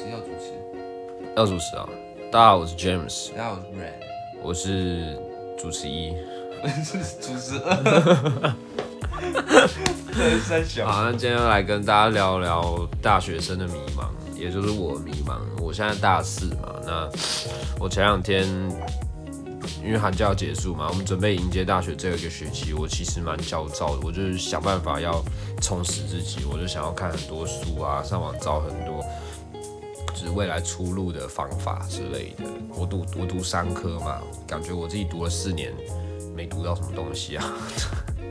持要主持，要主持啊！大家好，我是 James，大家好，我是 Red，我是主持一。主持二，这是三小。好，那今天来跟大家聊聊大学生的迷茫，也就是我迷茫。我现在大四嘛，那我前两天因为寒假要结束嘛，我们准备迎接大学这个学期，我其实蛮焦躁的。我就是想办法要充实自己，我就想要看很多书啊，上网找很多就是未来出路的方法之类的。我读我读商科嘛，感觉我自己读了四年。没读到什么东西啊？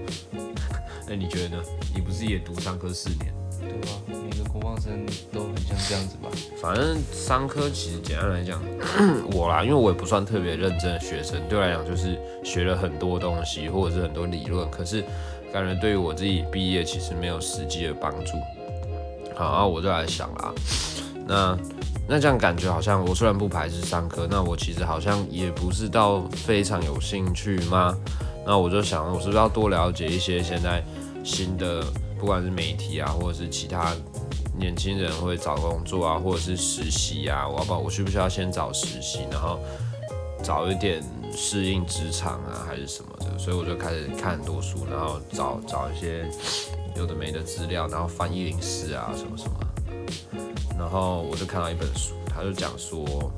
那你觉得呢？你不是也读商科四年？对啊，每个国防生都很像这样子吧。反正商科其实简单来讲，我啦，因为我也不算特别认真的学生，对我来讲就是学了很多东西或者是很多理论，可是感觉对于我自己毕业其实没有实际的帮助。好，我就来想啦，那。那这样感觉好像，我虽然不排斥上课，那我其实好像也不是到非常有兴趣吗？那我就想，我是不是要多了解一些现在新的，不管是媒体啊，或者是其他年轻人会找工作啊，或者是实习啊，我要不我需不需要先找实习，然后早一点适应职场啊，还是什么的？所以我就开始看很多书，然后找找一些有的没的资料，然后翻译零四啊，什么什么。然后我就看到一本书，他就讲说，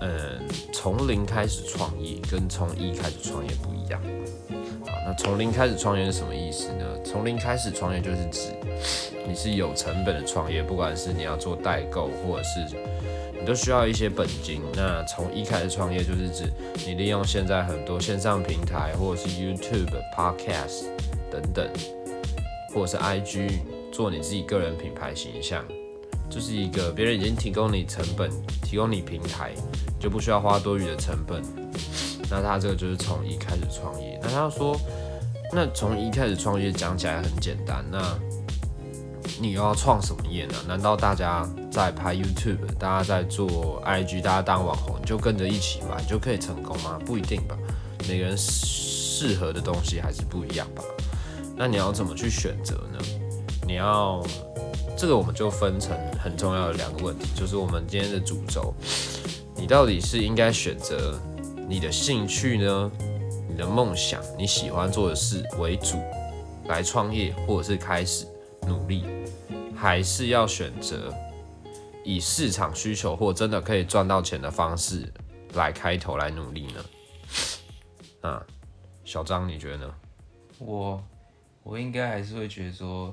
嗯，从零开始创业跟从一开始创业不一样。好，那从零开始创业是什么意思呢？从零开始创业就是指你是有成本的创业，不管是你要做代购，或者是你都需要一些本金。那从一开始创业就是指你利用现在很多线上平台，或者是 YouTube、Podcast 等等，或者是 IG。做你自己个人品牌形象，就是一个别人已经提供你成本，提供你平台，就不需要花多余的成本。那他这个就是从一开始创业。那他说，那从一开始创业讲起来很简单，那你又要创什么业呢？难道大家在拍 YouTube，大家在做 IG，大家当网红就跟着一起买就可以成功吗？不一定吧，每个人适合的东西还是不一样吧。那你要怎么去选择呢？你要这个，我们就分成很重要的两个问题，就是我们今天的主轴，你到底是应该选择你的兴趣呢，你的梦想，你喜欢做的事为主来创业，或者是开始努力，还是要选择以市场需求或真的可以赚到钱的方式来开头来努力呢？啊，小张，你觉得呢？我我应该还是会觉得说。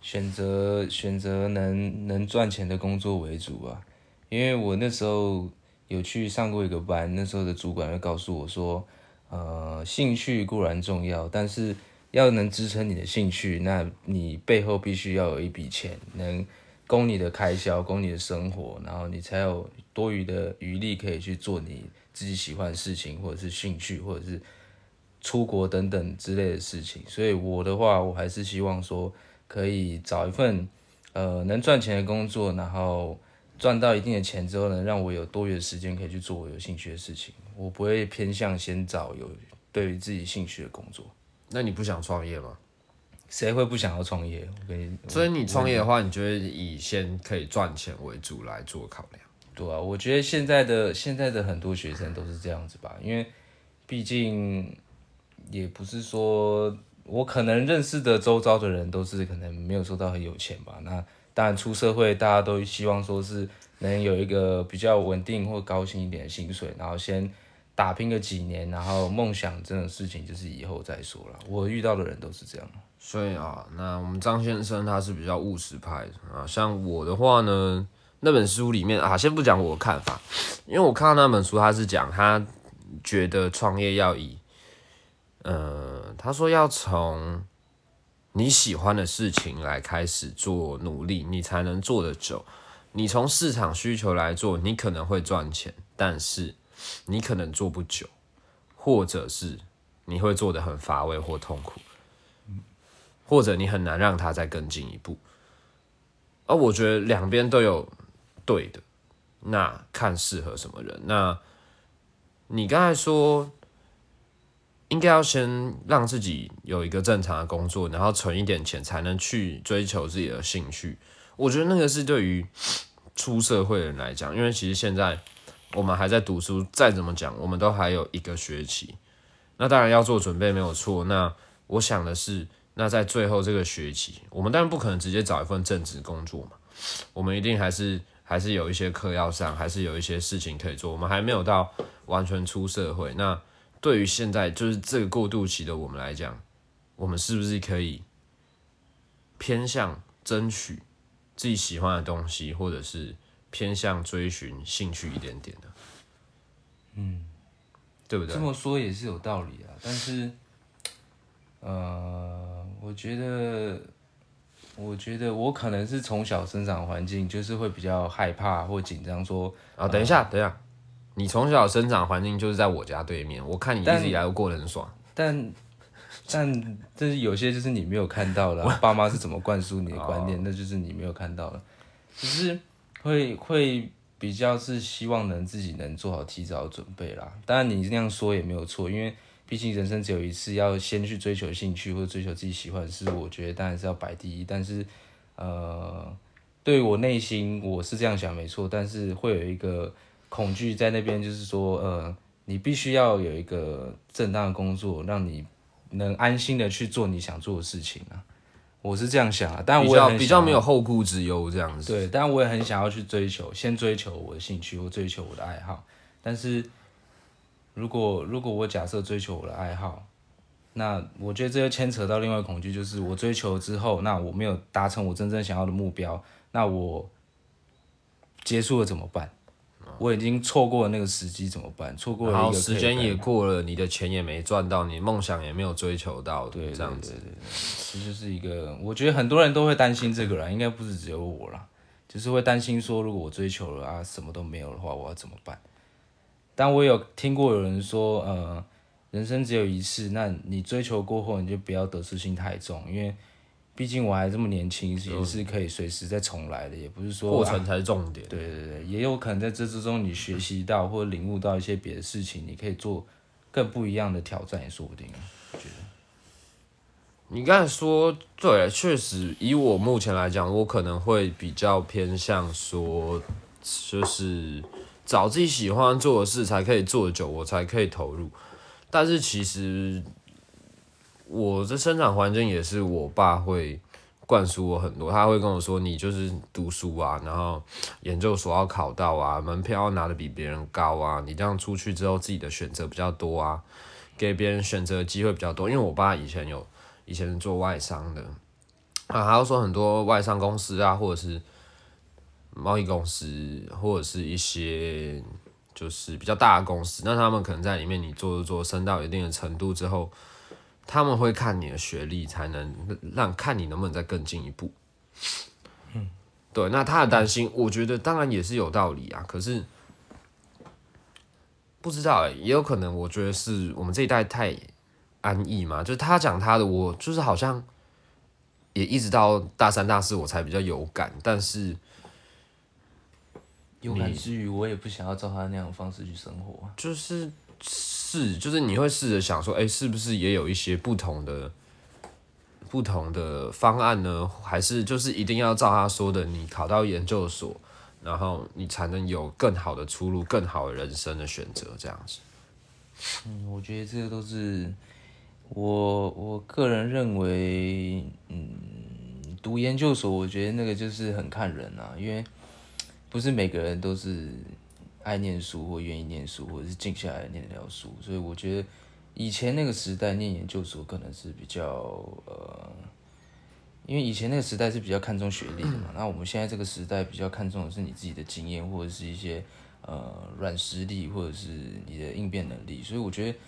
选择选择能能赚钱的工作为主吧，因为我那时候有去上过一个班，那时候的主管会告诉我说，呃，兴趣固然重要，但是要能支撑你的兴趣，那你背后必须要有一笔钱，能供你的开销，供你的生活，然后你才有多余的余力可以去做你自己喜欢的事情，或者是兴趣，或者是出国等等之类的事情。所以我的话，我还是希望说。可以找一份，呃，能赚钱的工作，然后赚到一定的钱之后呢，让我有多余的时间可以去做我有兴趣的事情。我不会偏向先找有对于自己兴趣的工作。那你不想创业吗？谁会不想要创业？我跟你，所以你创业的话，你就会以先可以赚钱为主来做考量？对啊，我觉得现在的现在的很多学生都是这样子吧，因为毕竟也不是说。我可能认识的周遭的人都是可能没有说到很有钱吧。那当然出社会，大家都希望说是能有一个比较稳定或高薪一点的薪水，然后先打拼个几年，然后梦想这种事情就是以后再说了。我遇到的人都是这样。所以啊，那我们张先生他是比较务实派啊。像我的话呢，那本书里面啊，先不讲我的看法，因为我看到那本书，他是讲他觉得创业要以。呃，他说要从你喜欢的事情来开始做努力，你才能做得久。你从市场需求来做，你可能会赚钱，但是你可能做不久，或者是你会做得很乏味或痛苦，或者你很难让他再更进一步。而我觉得两边都有对的，那看适合什么人。那你刚才说。应该要先让自己有一个正常的工作，然后存一点钱，才能去追求自己的兴趣。我觉得那个是对于出社会的人来讲，因为其实现在我们还在读书，再怎么讲，我们都还有一个学期。那当然要做准备没有错。那我想的是，那在最后这个学期，我们当然不可能直接找一份正职工作嘛，我们一定还是还是有一些课要上，还是有一些事情可以做。我们还没有到完全出社会。那对于现在就是这个过渡期的我们来讲，我们是不是可以偏向争取自己喜欢的东西，或者是偏向追寻兴趣一点点的？嗯，对不对这？么说也是有道理啊，但是，呃，我觉得，我觉得我可能是从小生长环境就是会比较害怕或紧张，说啊，等一下，等一下，你从小生长环境就是在我家对面，我看你一直以来都过得很爽。但 但但是有些就是你没有看到的啊、爸妈是怎么灌输你的观念，那就是你没有看到了，只是会会比较是希望能自己能做好提早准备啦。当然你那样说也没有错，因为毕竟人生只有一次，要先去追求兴趣或者追求自己喜欢的事，我觉得当然是要摆第一。但是呃，对我内心我是这样想没错，但是会有一个恐惧在那边，就是说呃，你必须要有一个正当的工作，让你能安心的去做你想做的事情啊。我是这样想啊，但我要较比较没有后顾之忧这样子。对，但我也很想要去追求，先追求我的兴趣或追求我的爱好。但是如果如果我假设追求我的爱好，那我觉得这就牵扯到另外一个恐惧，就是我追求之后，那我没有达成我真正想要的目标，那我结束了怎么办？我已经错过了那个时机怎么办？错过了时间也过了，你的钱也没赚到，你梦想也没有追求到，对这样子。对对对，这就是一个，我觉得很多人都会担心这个啦，应该不是只有我啦，就是会担心说，如果我追求了啊，什么都没有的话，我要怎么办？但我有听过有人说，呃，人生只有一次，那你追求过后，你就不要得失心太重，因为毕竟我还这么年轻，也是可以随时再重来的，也不是说啊过程才是重点。对对对，也有可能在这之中你学习到或者领悟到一些别的事情，你可以做更不一样的挑战，也说不定我觉得。你刚才说对，确实以我目前来讲，我可能会比较偏向说，就是找自己喜欢做的事才可以做得久，我才可以投入。但是其实我的生长环境也是我爸会灌输我很多，他会跟我说，你就是读书啊，然后研究所要考到啊，门票要拿的比别人高啊，你这样出去之后自己的选择比较多啊，给别人选择机会比较多。因为我爸以前有。以前是做外商的，啊，还要说很多外商公司啊，或者是贸易公司，或者是一些就是比较大的公司，那他们可能在里面你做做做升到一定的程度之后，他们会看你的学历，才能让看你能不能再更进一步。嗯，对，那他的担心，我觉得当然也是有道理啊，可是不知道、欸，也有可能，我觉得是我们这一代太。安逸嘛，就是他讲他的，我就是好像也一直到大三大四我才比较有感，但是有感之余，我也不想要照他那样的方式去生活啊。就是是就是你会试着想说，哎、是不是也有一些不同的不同的方案呢？还是就是一定要照他说的，你考到研究所，然后你才能有更好的出路、更好的人生的选择，这样子。嗯，我觉得这个都是我我个人认为，嗯，读研究所，我觉得那个就是很看人啊，因为不是每个人都是爱念书或愿意念书，或者是静下来念得了书，所以我觉得以前那个时代念研究所可能是比较呃，因为以前那个时代是比较看重学历的嘛，那我们现在这个时代比较看重的是你自己的经验或者是一些呃软实力或者是你的应变能力，所以我觉得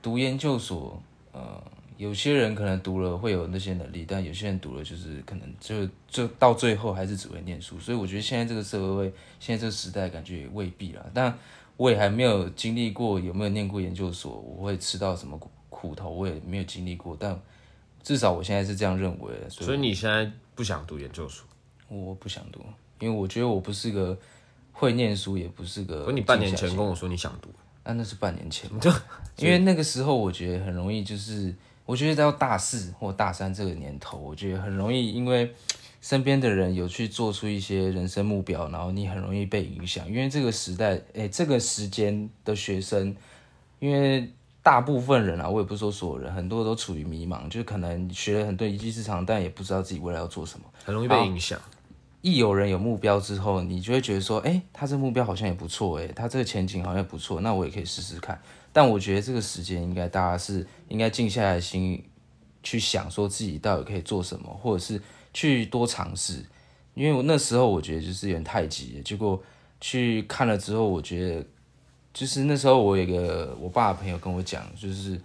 读研究所，呃，有些人可能读了会有那些能力，但有些人读了就是可能就就到最后还是只会念书，所以我觉得现在这个社会，现在这个时代感觉也未必啦。但我也还没有经历过，有没有念过研究所，我会吃到什么苦苦头，我也没有经历过，但至少我现在是这样认为的，所以所以你现在不想读研究所？我不想读，因为我觉得我不是个会念书，也不是个。可你半年前跟我说你想读，啊，那是半年前嘛，因为那个时候我觉得很容易，就是我觉得到大四或大三这个年头，我觉得很容易，因为身边的人有去做出一些人生目标，然后你很容易被影响，因为这个时代，哎，这个时间的学生，因为大部分人啊，我也不是说所有人，很多都处于迷茫，就可能学了很多一技之长，但也不知道自己未来要做什么，很容易被影响。一有人有目标之后，你就会觉得说，哎，他这目标好像也不错，哎，他这个前景好像不错，那我也可以试试看。但我觉得这个时间应该大家是应该静下来心去想，说自己到底可以做什么，或者是。去多尝试，因为我那时候我觉得就是有点太急了。结果去看了之后，我觉得就是那时候我有个我爸朋友跟我讲，就是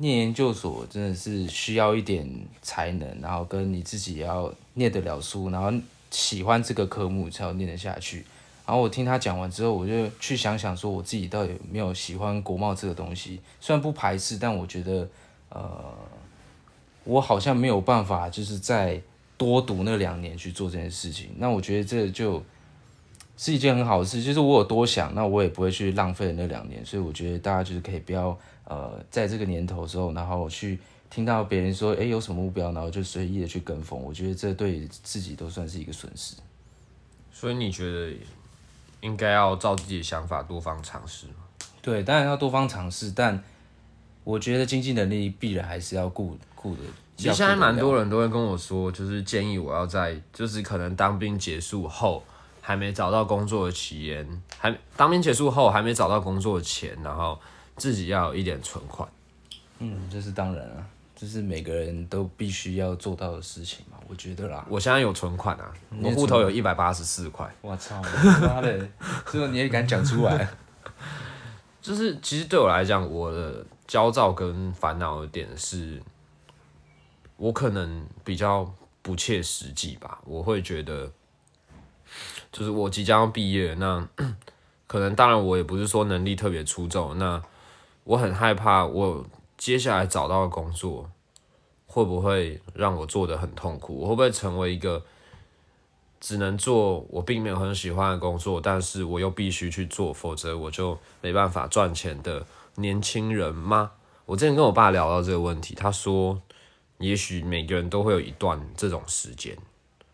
念研究所真的是需要一点才能，然后跟你自己要念得了书，然后喜欢这个科目才要念得下去。然后我听他讲完之后，我就去想想说，我自己到底有没有喜欢国贸这个东西？虽然不排斥，但我觉得呃。我好像没有办法，就是再多读那两年去做这件事情。那我觉得这就是一件很好的事，就是我有多想，那我也不会去浪费那两年。所以我觉得大家就是可以不要呃，在这个年头时候，然后去听到别人说，哎，有什么目标，然后就随意的去跟风。我觉得这对自己都算是一个损失。所以你觉得应该要照自己的想法多方尝试吗？对，当然要多方尝试，但。我觉得经济能力必然还是要顾顾的。其实现在蛮多人都会跟我说，就是建议我要在，就是可能当兵结束后还没找到工作的期间，还当兵结束后还没找到工作前，然后自己要有一点存款。嗯，这是当然啊，这是每个人都必须要做到的事情嘛，我觉得啦。我现在有存款啊，我户头有一百八十四块。我操，妈的，这个你也敢讲出来？就是其实对我来讲，我的。焦躁跟烦恼的点是，我可能比较不切实际吧。我会觉得，就是我即将要毕业，那 可能当然我也不是说能力特别出众，那我很害怕我接下来找到的工作会不会让我做的很痛苦？我会不会成为一个只能做我并没有很喜欢的工作，但是我又必须去做，否则我就没办法赚钱的？年轻人吗？我之前跟我爸聊到这个问题，他说，也许每个人都会有一段这种时间，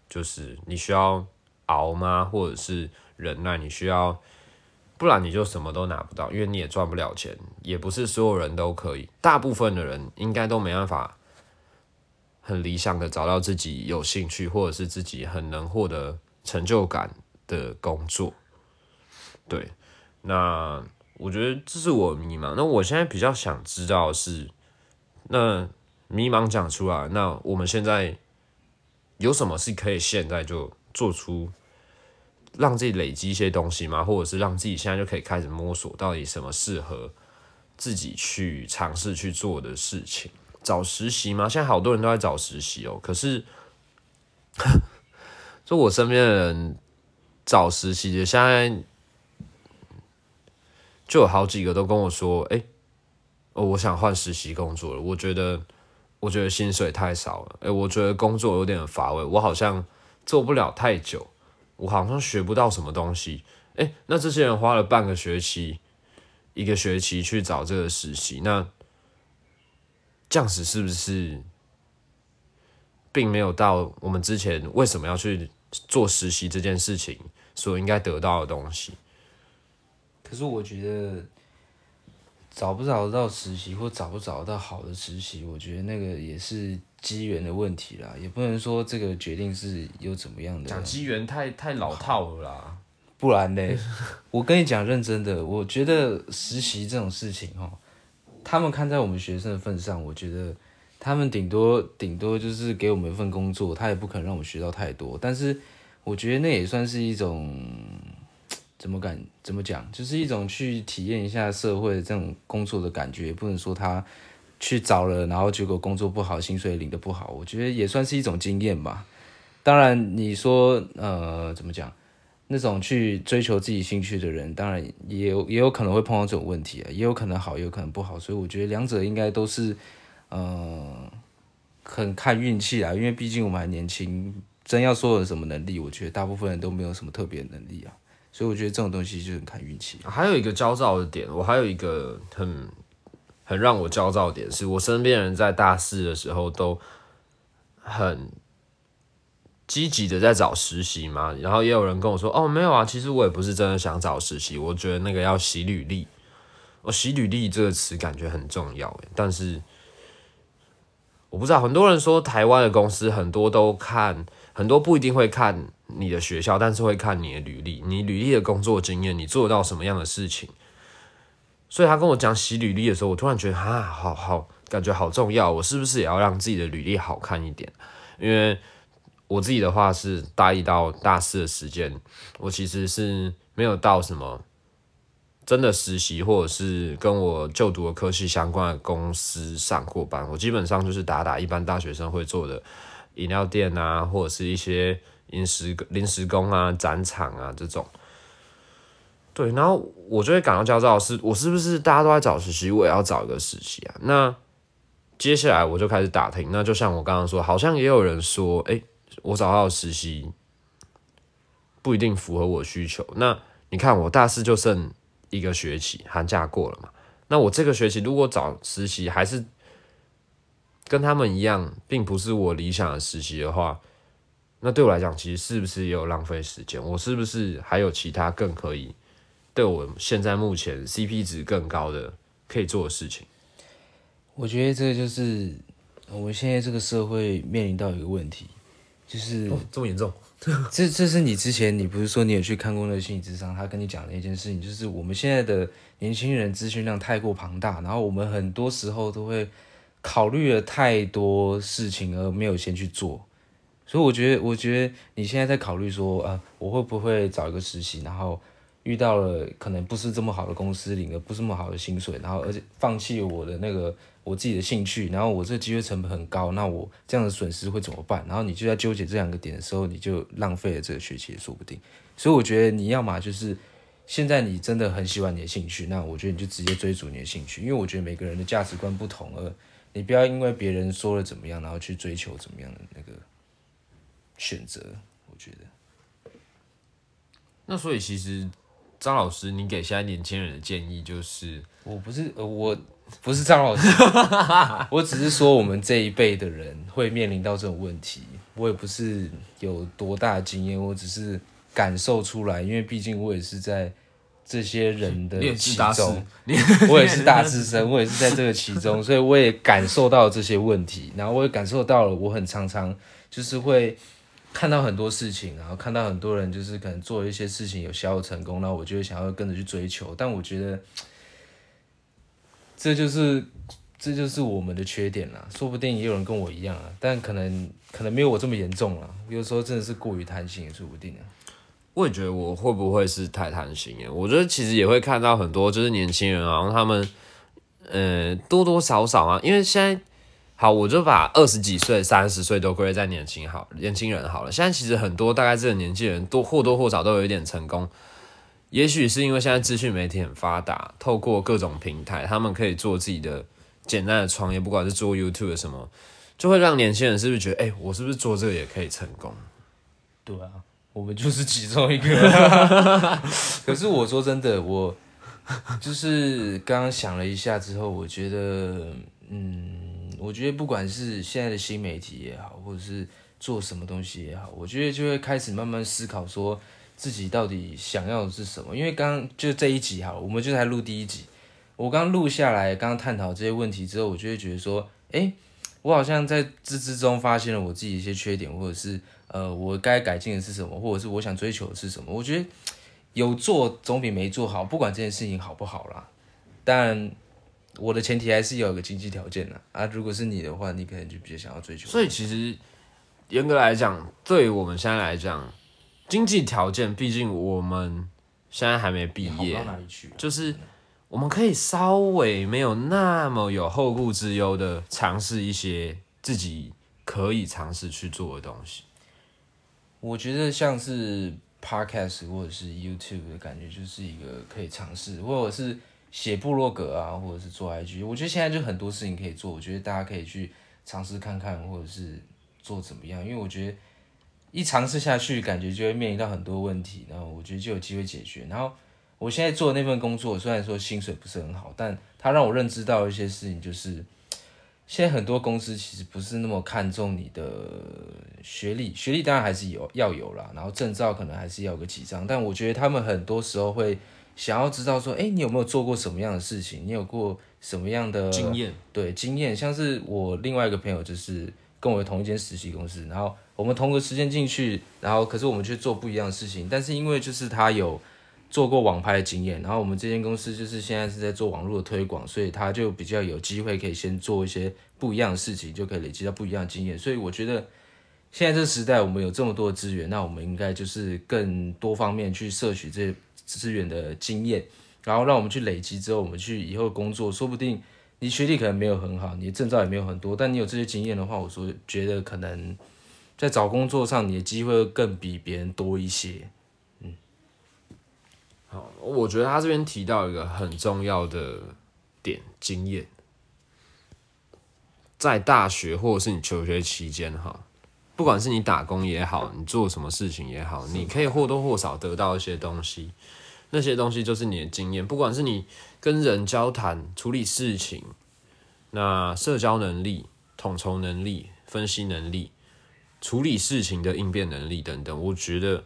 就是你需要熬吗？或者是忍耐？你需要，不然你就什么都拿不到，因为你也赚不了钱。也不是所有人都可以，大部分的人应该都没办法很理想的找到自己有兴趣，或者是自己很能获得成就感的工作。对，那。我觉得这是我迷茫。那我现在比较想知道是，那迷茫讲出来，那我们现在有什么是可以现在就做出，让自己累积一些东西吗？或者是让自己现在就可以开始摸索到底什么适合自己去尝试去做的事情？找实习吗？现在好多人都在找实习哦。可是，就我身边的人找实习的，现在。就有好几个都跟我说：“哎，哦，我想换实习工作了。我觉得，我觉得薪水太少了。哎，我觉得工作有点乏味，我好像做不了太久，我好像学不到什么东西。哎，那这些人花了半个学期、一个学期去找这个实习，那这样子是不是并没有到我们之前为什么要去做实习这件事情所应该得到的东西？”可是我觉得找不找得到实习，或找不找得到好的实习，我觉得那个也是机缘的问题啦，也不能说这个决定是有怎么样的。讲机缘太太老套了啦，不然呢？我跟你讲认真的，我觉得实习这种事情哦，他们看在我们学生的份上，我觉得他们顶多顶多就是给我们一份工作，他也不可能让我们学到太多。但是我觉得那也算是一种。怎么敢怎么讲，就是一种去体验一下社会这种工作的感觉，不能说他去找了，然后结果工作不好，薪水领的不好，我觉得也算是一种经验吧。当然，你说呃怎么讲，那种去追求自己兴趣的人，当然也有也有可能会碰到这种问题啊，也有可能好，也有可能不好，所以我觉得两者应该都是呃很看运气啊，因为毕竟我们还年轻，真要说有什么能力，我觉得大部分人都没有什么特别能力啊。所以我觉得这种东西就很看运气。还有一个焦躁的点，我还有一个很很让我焦躁点，是我身边人在大四的时候都很积极的在找实习嘛？然后也有人跟我说，哦，没有啊，其实我也不是真的想找实习，我觉得那个要洗履历。我洗履历这个词感觉很重要，但是我不知道，很多人说台湾的公司很多都看，很多不一定会看你的学校，但是会看你的履历，你履历的工作经验，你做到什么样的事情。所以他跟我讲洗履历的时候，我突然觉得啊，好好，感觉好重要，我是不是也要让自己的履历好看一点？因为我自己的话是大一到大四的时间，我其实是没有到什么真的实习，或者是跟我就读的科系相关的公司上过班。我基本上就是打打一般大学生会做的饮料店啊，或者是一些临时临时工啊、展场啊这种。对，然后我就会感到焦躁，是我是不是大家都在找实习，我也要找一个实习啊？那接下来我就开始打听，那就像我刚刚说，好像也有人说，哎。我找到实习不一定符合我需求。那你看，我大四就剩一个学期，寒假过了嘛？那我这个学期如果找实习还是跟他们一样，并不是我理想的实习的话，那对我来讲，其实是不是也有浪费时间？我是不是还有其他更可以对我现在目前 CP 值更高的可以做的事情？我觉得这个就是我们现在这个社会面临到一个问题。就是这么严重，这这是你之前你不是说你有去看过那个心理智商，他跟你讲的一件事情，就是我们现在的年轻人资讯量太过庞大，然后我们很多时候都会考虑了太多事情而没有先去做，所以我觉得我觉得你现在在考虑说啊，我会不会找一个实习，然后遇到了可能不是这么好的公司，领了不是这么好的薪水，然后而且放弃我的那个。我自己的兴趣，然后我这个机会成本很高，那我这样的损失会怎么办？然后你就在纠结这两个点的时候，你就浪费了这个学期也说不定。所以我觉得你要嘛就是现在你真的很喜欢你的兴趣，那我觉得你就直接追逐你的兴趣，因为我觉得每个人的价值观不同，而你不要因为别人说了怎么样，然后去追求怎么样的那个选择。我觉得，那所以其实张老师，你给现在年轻人的建议就是，我不是呃我。不是张老师，我只是说我们这一辈的人会面临到这种问题。我也不是有多大经验，我只是感受出来，因为毕竟我也是在这些人的其中，我也是大师生，我也是在这个其中，所以我也感受到这些问题。然后我也感受到了，我很常常就是会看到很多事情，然后看到很多人就是可能做一些事情有小有成功，然后我就会想要跟着去追求，但我觉得。这就是，这就是我们的缺点啦。说不定也有人跟我一样啊，但可能可能没有我这么严重了。有时候真的是过于贪心也说不定啊。我也觉得我会不会是太贪心耶？我觉得其实也会看到很多就是年轻人啊，他们呃多多少少啊，因为现在好，我就把二十几岁、三十岁都归在年轻好年轻人好了。现在其实很多大概这个年纪人都或多或少都有一点成功。也许是因为现在资讯媒体很发达，透过各种平台，他们可以做自己的简单的创业，不管是做 YouTube 什么，就会让年轻人是不是觉得，哎，我是不是做这个也可以成功？对啊，我们就是其中一个。可是我说真的，我就是刚刚想了一下之后，我觉得，嗯，我觉得不管是现在的新媒体也好，或者是做什么东西也好，我觉得就会开始慢慢思考说。自己到底想要的是什么？因为刚就这一集哈，我们就才录第一集。我刚录下来，刚刚探讨这些问题之后，我就会觉得说，哎，我好像在之之中发现了我自己一些缺点，或者是呃，我该改进的是什么，或者是我想追求的是什么。我觉得有做总比没做好，不管这件事情好不好啦。但我的前提还是有一个经济条件的啊。如果是你的话，你可能就比较想要追求。所以其实严格来讲，对于我们现在来讲。经济条件，毕竟我们现在还没毕业，就是我们可以稍微没有那么有后顾之忧的尝试一些自己可以尝试去做的东西。我觉得像是 podcast 或者是 YouTube 的感觉，就是一个可以尝试，或者是写部落格啊，或者是做 IG。我觉得现在就很多事情可以做，我觉得大家可以去尝试看看，或者是做怎么样，因为我觉得。一尝试下去，感觉就会面临到很多问题，然后我觉得就有机会解决。然后我现在做的那份工作，虽然说薪水不是很好，但它让我认知到一些事情，就是现在很多公司其实不是那么看重你的学历，学历当然还是有要有啦，然后证照可能还是要个几张，但我觉得他们很多时候会想要知道说，哎、你有没有做过什么样的事情？你有过什么样的经验，对经验，像是我另外一个朋友，就是跟我同一间实习公司，然后我们同个时间进去，然后可是我们去做不一样的事情，但是因为就是他有做过网拍的经验，然后我们这间公司就是现在是在做网络的推广，所以他就比较有机会可以先做一些不一样的事情，就可以累积到不一样的经验，所以我觉得。现在这个时代，我们有这么多的资源，那我们应该就是更多方面去摄取这些资源的经验，然后让我们去累积之后，我们去以后工作，说不定你学历可能没有很好，你的证照也没有很多，但你有这些经验的话，我说觉得可能在找工作上，你的机会更比别人多一些。嗯。好，我觉得他这边提到一个很重要的点，经验，在大学或者是你求学期间哈，不管是你打工也好，你做什么事情也好，你可以或多或少得到一些东西，那些东西就是你的经验，不管是你跟人交谈、处理事情，那社交能力、统筹能力、分析能力、处理事情的应变能力等等，我觉得。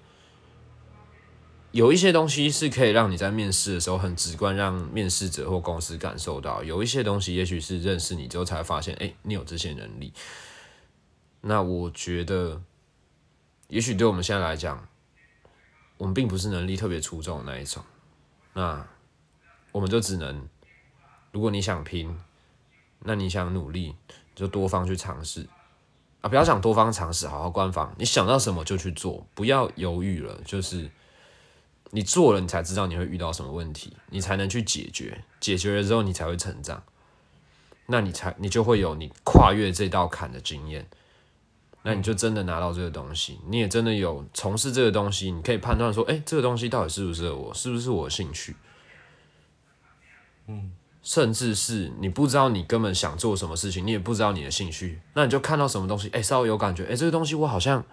有一些东西是可以让你在面试的时候很直观，让面试者或公司感受到；有一些东西，也许是认识你之后才发现，哎、你有这些能力。那我觉得，也许对我们现在来讲，我们并不是能力特别出众的那一种。那我们就只能，如果你想拼，那你想努力，就多方去尝试啊！不要想多方尝试，好好官方，你想到什么就去做，不要犹豫了，就是。你做了，你才知道你会遇到什么问题，你才能去解决。解决了之后，你才会成长。那你才你就会有你跨越这道坎的经验。那你就真的拿到这个东西，你也真的有从事这个东西，你可以判断说，哎、这个东西到底适不适合我，是不是我的兴趣？嗯，甚至是你不知道你根本想做什么事情，你也不知道你的兴趣，那你就看到什么东西，哎、稍微有感觉，哎、这个东西我好像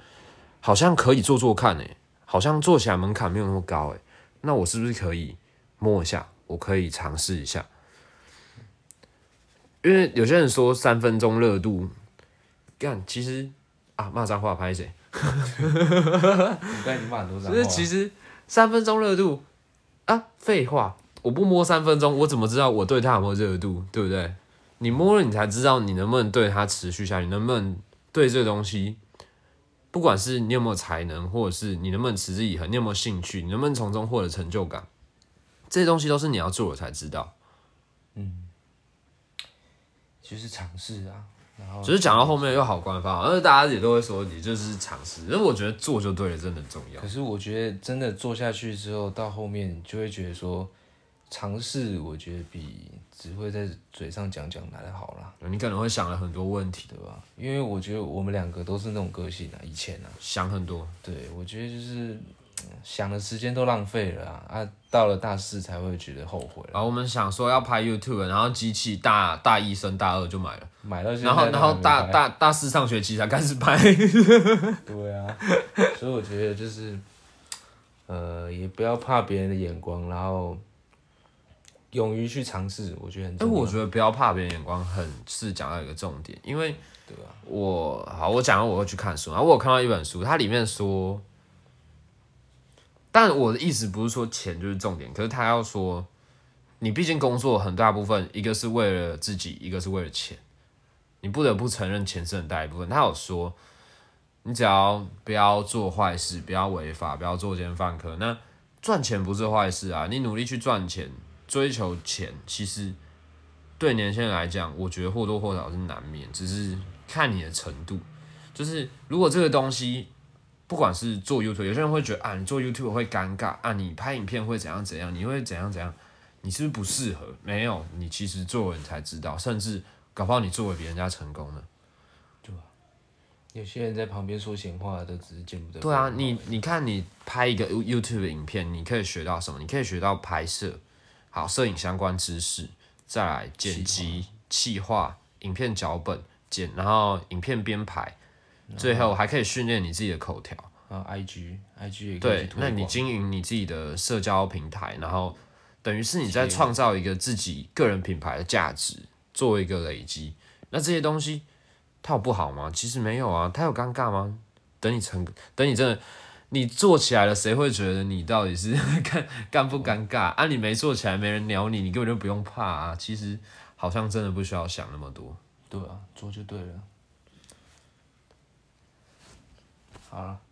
好像可以做做看、哎。好像做起来门槛没有那么高哎，那我是不是可以摸一下？我可以尝试一下，因为有些人说三分钟热度，干其实啊骂脏话拍谁？你刚才已经骂很多脏其实三分钟热度啊，废话，我不摸三分钟，我怎么知道我对他有没有热度？对不对？你摸了，你才知道你能不能对他持续下去，能不能对这个东西。不管是你有没有才能，或者是你能不能持之以恒，你有没有兴趣，你能不能从中获得成就感，这些东西都是你要做了才知道。嗯就是尝试啊，只是讲到后面又好官方，而且大家也都会说你就是尝试，但是我觉得做就对了，真的很重要可。是我觉得真的做下去之后，到后面就会觉得说，尝试我觉得比只会在嘴上讲讲来的好啦，你可能会想了很多问题，对吧？因为我觉得我们两个都是那种个性啊，以前啊，想很多。对我觉得就是嗯想的时间都浪费了啊，啊，到了大四才会觉得后悔了，然后我们想说要拍 YouTube，然后机器大大一升大二就买了，买到然后然后大大大四上学期才开始拍。对啊，所以我觉得就是，呃，也不要怕别人的眼光，然后勇于去尝试，我觉得很但重要。我觉得不要怕别人眼光，很是讲到一个重点，因为对啊，我好，我讲到我会去看书，然后我有看到一本书，它里面说，但我的意思不是说钱就是重点，可是他要说，你毕竟工作很大部分，一个是为了自己，一个是为了钱，你不得不承认钱是很大一部分。他有说，你只要不要做坏事，不要违法，不要作奸犯科，那赚钱不是坏事啊，你努力去赚钱，追求钱，其实对年轻人来讲，我觉得或多或少是难免，只是看你的程度。就是如果这个东西，不管是做 YouTube，有些人会觉得啊，你做 YouTube 会尴尬啊，你拍影片会怎样怎样，你会怎样怎样，你是不是不适合？没有，你其实做了你才知道，甚至搞不好你做的比人家成功了。有些人在旁边说闲话，都只是见不得。对啊，你你看你拍一个 You- YouTube 的影片，你可以学到什么？你可以学到拍摄，好，摄影相关知识，再来剪辑、企划、影片脚本剪，然后影片编排，最后还可以训练你自己的口条。啊，IG IG 也可以对，那你经营你自己的社交平台，然后等于是你在创造一个自己个人品牌的价值，做一个累积。那这些东西，它有不好吗？其实没有啊，它有尴尬吗？等你成，等你真的你做起来了，谁会觉得你到底是 尴尴不尴尬？啊，你没做起来，没人鸟你，你根本就不用怕啊。其实好像真的不需要想那么多。对啊，做就对了。好了。